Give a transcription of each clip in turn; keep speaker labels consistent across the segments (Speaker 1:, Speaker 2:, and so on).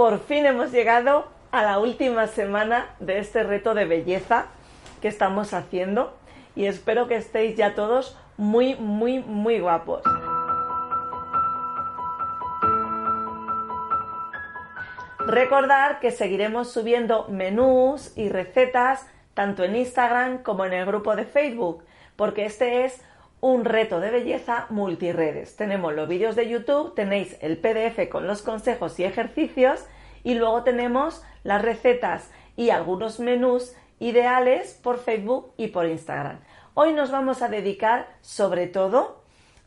Speaker 1: por fin hemos llegado a la última semana de este reto de belleza que estamos haciendo y espero que estéis ya todos muy, muy, muy guapos. Recordar que seguiremos subiendo menús y recetas tanto en Instagram como en el grupo de Facebook, porque este es un reto de belleza multiredes. Tenemos los vídeos de YouTube, tenéis el PDF con los consejos y ejercicios y luego tenemos las recetas y algunos menús ideales por Facebook y por Instagram. Hoy nos vamos a dedicar sobre todo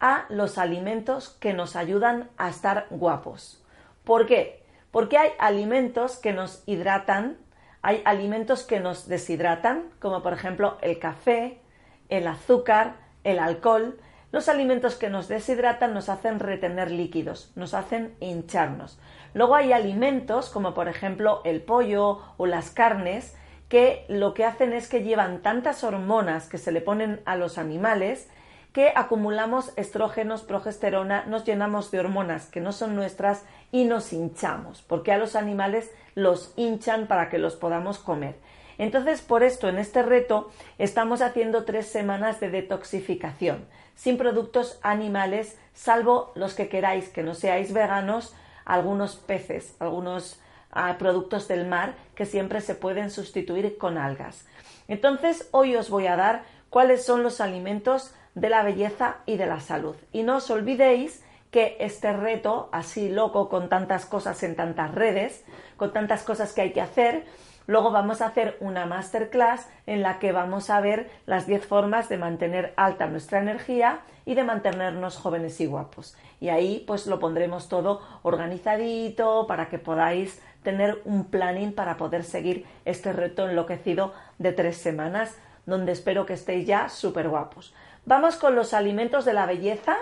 Speaker 1: a los alimentos que nos ayudan a estar guapos. ¿Por qué? Porque hay alimentos que nos hidratan, hay alimentos que nos deshidratan, como por ejemplo el café, el azúcar, el alcohol, los alimentos que nos deshidratan nos hacen retener líquidos, nos hacen hincharnos. Luego hay alimentos como por ejemplo el pollo o las carnes que lo que hacen es que llevan tantas hormonas que se le ponen a los animales que acumulamos estrógenos, progesterona, nos llenamos de hormonas que no son nuestras y nos hinchamos, porque a los animales los hinchan para que los podamos comer. Entonces, por esto, en este reto, estamos haciendo tres semanas de detoxificación, sin productos animales, salvo los que queráis que no seáis veganos, algunos peces, algunos ah, productos del mar que siempre se pueden sustituir con algas. Entonces, hoy os voy a dar cuáles son los alimentos de la belleza y de la salud. Y no os olvidéis que este reto, así loco, con tantas cosas en tantas redes, con tantas cosas que hay que hacer, Luego vamos a hacer una masterclass en la que vamos a ver las 10 formas de mantener alta nuestra energía y de mantenernos jóvenes y guapos. Y ahí pues lo pondremos todo organizadito para que podáis tener un planning para poder seguir este reto enloquecido de tres semanas donde espero que estéis ya súper guapos. Vamos con los alimentos de la belleza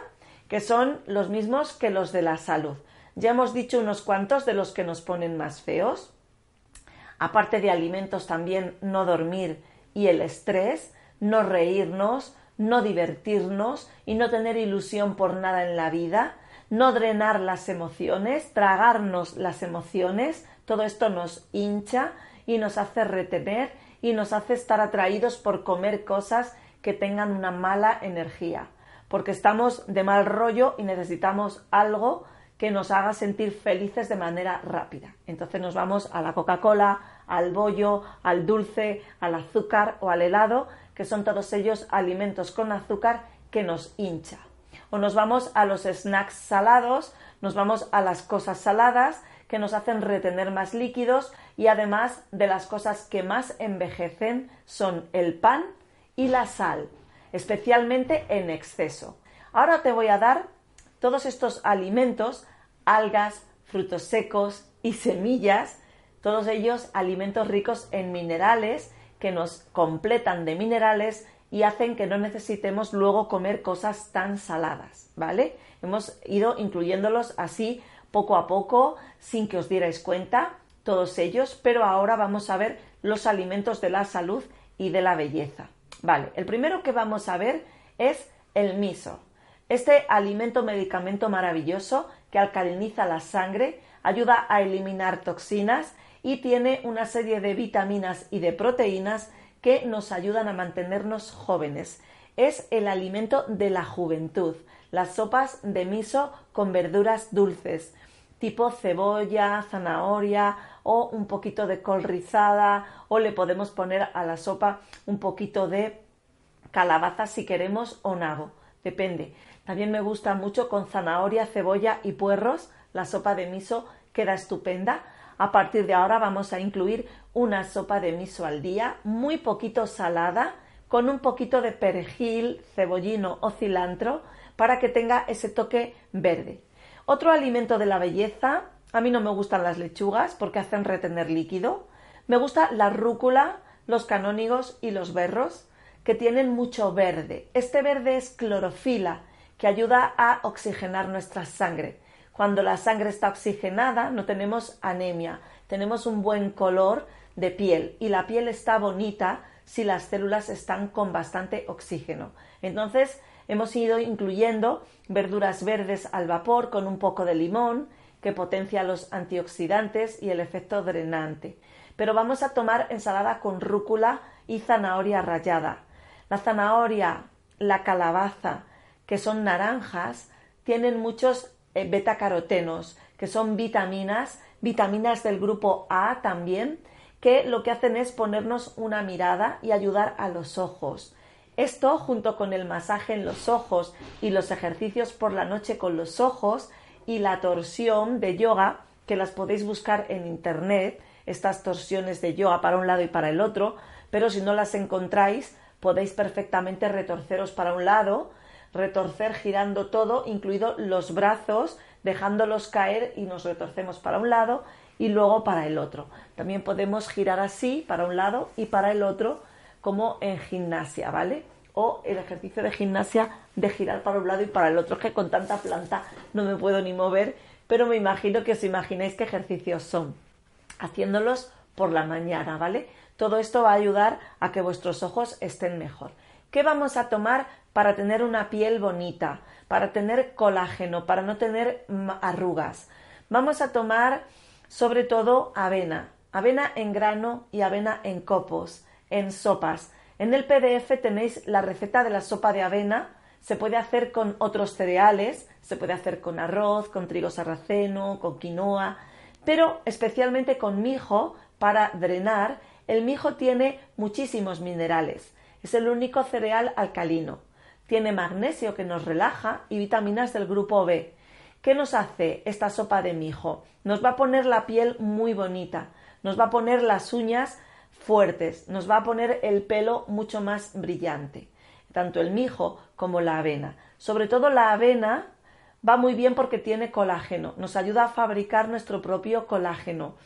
Speaker 1: que son los mismos que los de la salud. Ya hemos dicho unos cuantos de los que nos ponen más feos aparte de alimentos también no dormir y el estrés, no reírnos, no divertirnos y no tener ilusión por nada en la vida, no drenar las emociones, tragarnos las emociones, todo esto nos hincha y nos hace retener y nos hace estar atraídos por comer cosas que tengan una mala energía, porque estamos de mal rollo y necesitamos algo que nos haga sentir felices de manera rápida. Entonces nos vamos a la Coca-Cola, al bollo, al dulce, al azúcar o al helado, que son todos ellos alimentos con azúcar que nos hincha. O nos vamos a los snacks salados, nos vamos a las cosas saladas que nos hacen retener más líquidos y además de las cosas que más envejecen son el pan y la sal, especialmente en exceso. Ahora te voy a dar todos estos alimentos algas, frutos secos y semillas, todos ellos alimentos ricos en minerales que nos completan de minerales y hacen que no necesitemos luego comer cosas tan saladas, ¿vale? Hemos ido incluyéndolos así poco a poco, sin que os dierais cuenta, todos ellos, pero ahora vamos a ver los alimentos de la salud y de la belleza. Vale, el primero que vamos a ver es el miso. Este alimento medicamento maravilloso que alcaliniza la sangre, ayuda a eliminar toxinas y tiene una serie de vitaminas y de proteínas que nos ayudan a mantenernos jóvenes. Es el alimento de la juventud. Las sopas de miso con verduras dulces, tipo cebolla, zanahoria o un poquito de col rizada o le podemos poner a la sopa un poquito de calabaza si queremos o nabo, depende. También me gusta mucho con zanahoria, cebolla y puerros. La sopa de miso queda estupenda. A partir de ahora vamos a incluir una sopa de miso al día, muy poquito salada, con un poquito de perejil, cebollino o cilantro para que tenga ese toque verde. Otro alimento de la belleza, a mí no me gustan las lechugas porque hacen retener líquido. Me gusta la rúcula, los canónigos y los berros, que tienen mucho verde. Este verde es clorofila que ayuda a oxigenar nuestra sangre. Cuando la sangre está oxigenada no tenemos anemia, tenemos un buen color de piel y la piel está bonita si las células están con bastante oxígeno. Entonces hemos ido incluyendo verduras verdes al vapor con un poco de limón que potencia los antioxidantes y el efecto drenante. Pero vamos a tomar ensalada con rúcula y zanahoria rallada. La zanahoria, la calabaza, que son naranjas, tienen muchos eh, betacarotenos, que son vitaminas, vitaminas del grupo A también, que lo que hacen es ponernos una mirada y ayudar a los ojos. Esto, junto con el masaje en los ojos y los ejercicios por la noche con los ojos y la torsión de yoga, que las podéis buscar en internet, estas torsiones de yoga para un lado y para el otro, pero si no las encontráis, podéis perfectamente retorceros para un lado, retorcer girando todo, incluido los brazos, dejándolos caer y nos retorcemos para un lado y luego para el otro. También podemos girar así para un lado y para el otro como en gimnasia, ¿vale? O el ejercicio de gimnasia de girar para un lado y para el otro, que con tanta planta no me puedo ni mover, pero me imagino que os imagináis qué ejercicios son, haciéndolos por la mañana, ¿vale? Todo esto va a ayudar a que vuestros ojos estén mejor. ¿Qué vamos a tomar para tener una piel bonita, para tener colágeno, para no tener arrugas? Vamos a tomar sobre todo avena, avena en grano y avena en copos en sopas. En el PDF tenéis la receta de la sopa de avena. Se puede hacer con otros cereales, se puede hacer con arroz, con trigo sarraceno, con quinoa, pero especialmente con mijo para drenar. El mijo tiene muchísimos minerales. Es el único cereal alcalino. Tiene magnesio que nos relaja y vitaminas del grupo B. ¿Qué nos hace esta sopa de mijo? Nos va a poner la piel muy bonita, nos va a poner las uñas fuertes, nos va a poner el pelo mucho más brillante, tanto el mijo como la avena. Sobre todo la avena va muy bien porque tiene colágeno, nos ayuda a fabricar nuestro propio colágeno,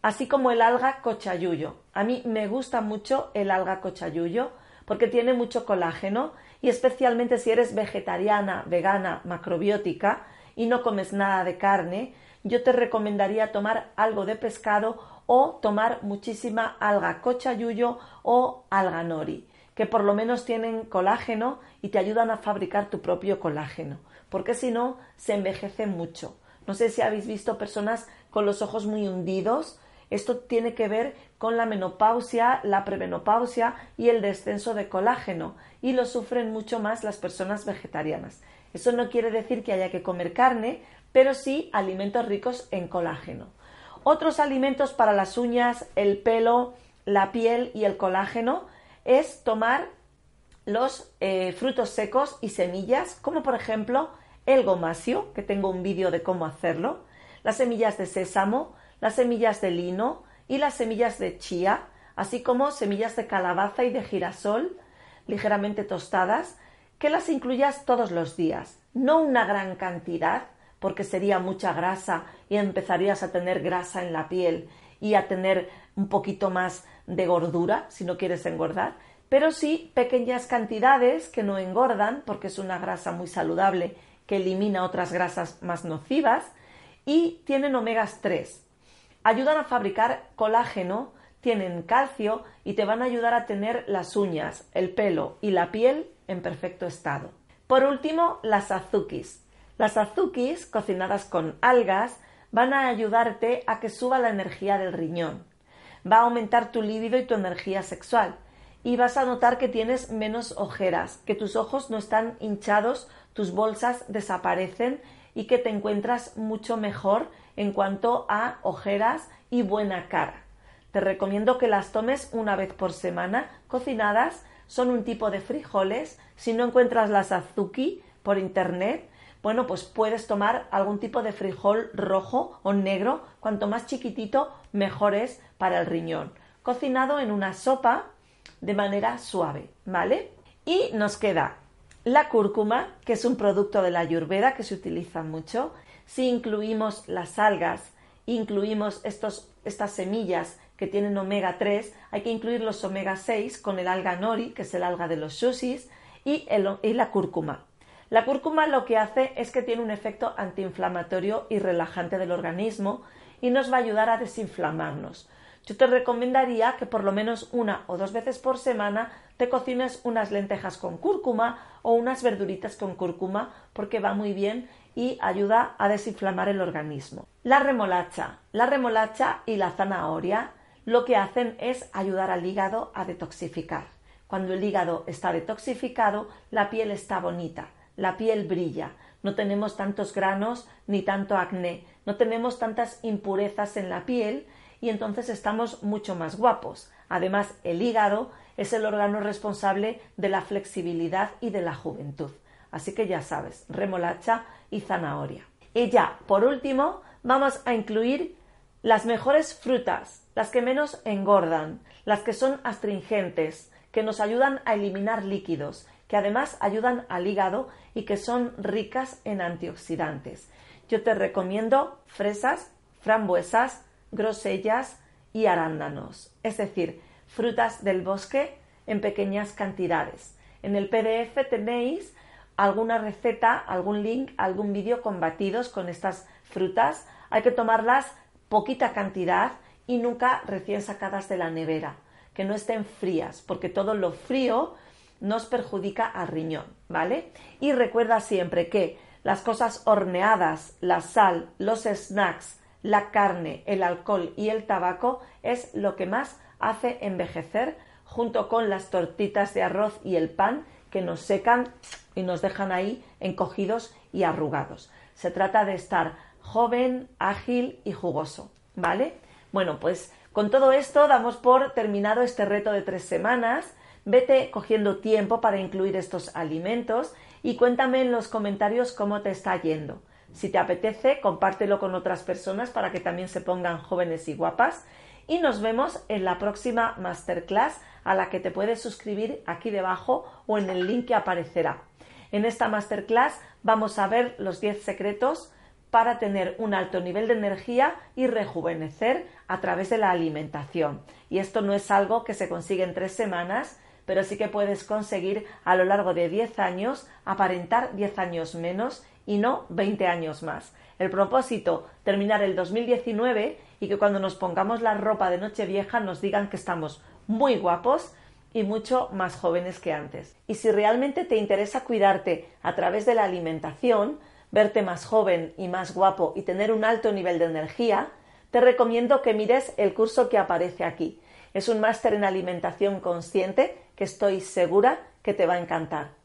Speaker 1: así como el alga cochayuyo. A mí me gusta mucho el alga cochayuyo porque tiene mucho colágeno y especialmente si eres vegetariana, vegana, macrobiótica y no comes nada de carne, yo te recomendaría tomar algo de pescado o tomar muchísima alga cochayuyo o alga nori, que por lo menos tienen colágeno y te ayudan a fabricar tu propio colágeno, porque si no se envejece mucho. No sé si habéis visto personas con los ojos muy hundidos. Esto tiene que ver con la menopausia, la premenopausia y el descenso de colágeno, y lo sufren mucho más las personas vegetarianas. Eso no quiere decir que haya que comer carne, pero sí alimentos ricos en colágeno. Otros alimentos para las uñas, el pelo, la piel y el colágeno es tomar los eh, frutos secos y semillas, como por ejemplo el gomasio, que tengo un vídeo de cómo hacerlo, las semillas de sésamo, las semillas de lino y las semillas de chía, así como semillas de calabaza y de girasol ligeramente tostadas, que las incluyas todos los días, no una gran cantidad, porque sería mucha grasa y empezarías a tener grasa en la piel y a tener un poquito más de gordura si no quieres engordar, pero sí pequeñas cantidades que no engordan porque es una grasa muy saludable que elimina otras grasas más nocivas y tienen omegas 3. Ayudan a fabricar colágeno, tienen calcio y te van a ayudar a tener las uñas, el pelo y la piel en perfecto estado. Por último, las azukis. Las azukis, cocinadas con algas, van a ayudarte a que suba la energía del riñón. Va a aumentar tu líbido y tu energía sexual. Y vas a notar que tienes menos ojeras, que tus ojos no están hinchados, tus bolsas desaparecen y que te encuentras mucho mejor en cuanto a ojeras y buena cara. Te recomiendo que las tomes una vez por semana, cocinadas, son un tipo de frijoles. Si no encuentras las azuki por internet, bueno, pues puedes tomar algún tipo de frijol rojo o negro, cuanto más chiquitito, mejor es para el riñón. Cocinado en una sopa de manera suave, ¿vale? Y nos queda la cúrcuma, que es un producto de la ayurveda que se utiliza mucho. Si incluimos las algas, incluimos estos, estas semillas que tienen omega 3, hay que incluir los omega 6 con el alga nori, que es el alga de los sushis, y, y la cúrcuma. La cúrcuma lo que hace es que tiene un efecto antiinflamatorio y relajante del organismo y nos va a ayudar a desinflamarnos. Yo te recomendaría que por lo menos una o dos veces por semana te cocines unas lentejas con cúrcuma o unas verduritas con cúrcuma porque va muy bien y ayuda a desinflamar el organismo. La remolacha, la remolacha y la zanahoria lo que hacen es ayudar al hígado a detoxificar. Cuando el hígado está detoxificado, la piel está bonita, la piel brilla, no tenemos tantos granos ni tanto acné, no tenemos tantas impurezas en la piel y entonces estamos mucho más guapos. Además, el hígado es el órgano responsable de la flexibilidad y de la juventud. Así que ya sabes, remolacha y zanahoria. Y ya, por último, vamos a incluir las mejores frutas, las que menos engordan, las que son astringentes, que nos ayudan a eliminar líquidos, que además ayudan al hígado y que son ricas en antioxidantes. Yo te recomiendo fresas, frambuesas, grosellas y arándanos, es decir, frutas del bosque en pequeñas cantidades. En el PDF tenéis alguna receta, algún link, algún vídeo con batidos con estas frutas. Hay que tomarlas poquita cantidad y nunca recién sacadas de la nevera, que no estén frías, porque todo lo frío nos perjudica al riñón, ¿vale? Y recuerda siempre que las cosas horneadas, la sal, los snacks, la carne, el alcohol y el tabaco es lo que más hace envejecer junto con las tortitas de arroz y el pan que nos secan y nos dejan ahí encogidos y arrugados. Se trata de estar joven, ágil y jugoso, ¿vale? Bueno, pues con todo esto damos por terminado este reto de tres semanas. Vete cogiendo tiempo para incluir estos alimentos y cuéntame en los comentarios cómo te está yendo. Si te apetece, compártelo con otras personas para que también se pongan jóvenes y guapas. Y nos vemos en la próxima masterclass a la que te puedes suscribir aquí debajo o en el link que aparecerá. En esta masterclass vamos a ver los 10 secretos para tener un alto nivel de energía y rejuvenecer a través de la alimentación. Y esto no es algo que se consigue en tres semanas, pero sí que puedes conseguir a lo largo de 10 años aparentar 10 años menos y no 20 años más. El propósito, terminar el 2019 y que cuando nos pongamos la ropa de Nochevieja nos digan que estamos muy guapos y mucho más jóvenes que antes. Y si realmente te interesa cuidarte a través de la alimentación, verte más joven y más guapo y tener un alto nivel de energía, te recomiendo que mires el curso que aparece aquí. Es un máster en alimentación consciente que estoy segura que te va a encantar.